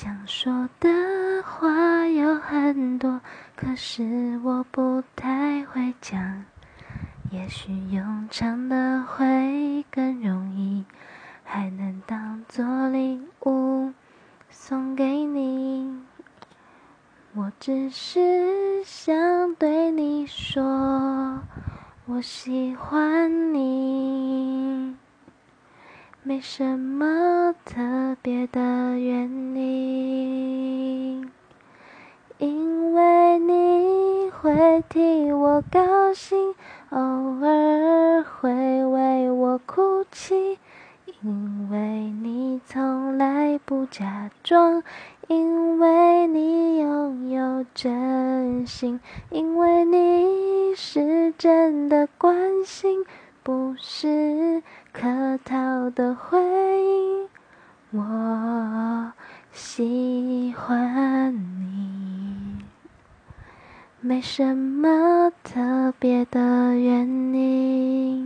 想说的话有很多，可是我不太会讲。也许用唱的会更容易，还能当做礼物送给你。我只是想对你说，我喜欢你，没什么特别的原因，因为你会替我高兴。偶尔会为我哭泣，因为你从来不假装，因为你拥有真心，因为你是真的关心，的回忆。我喜欢你。没什么特别的原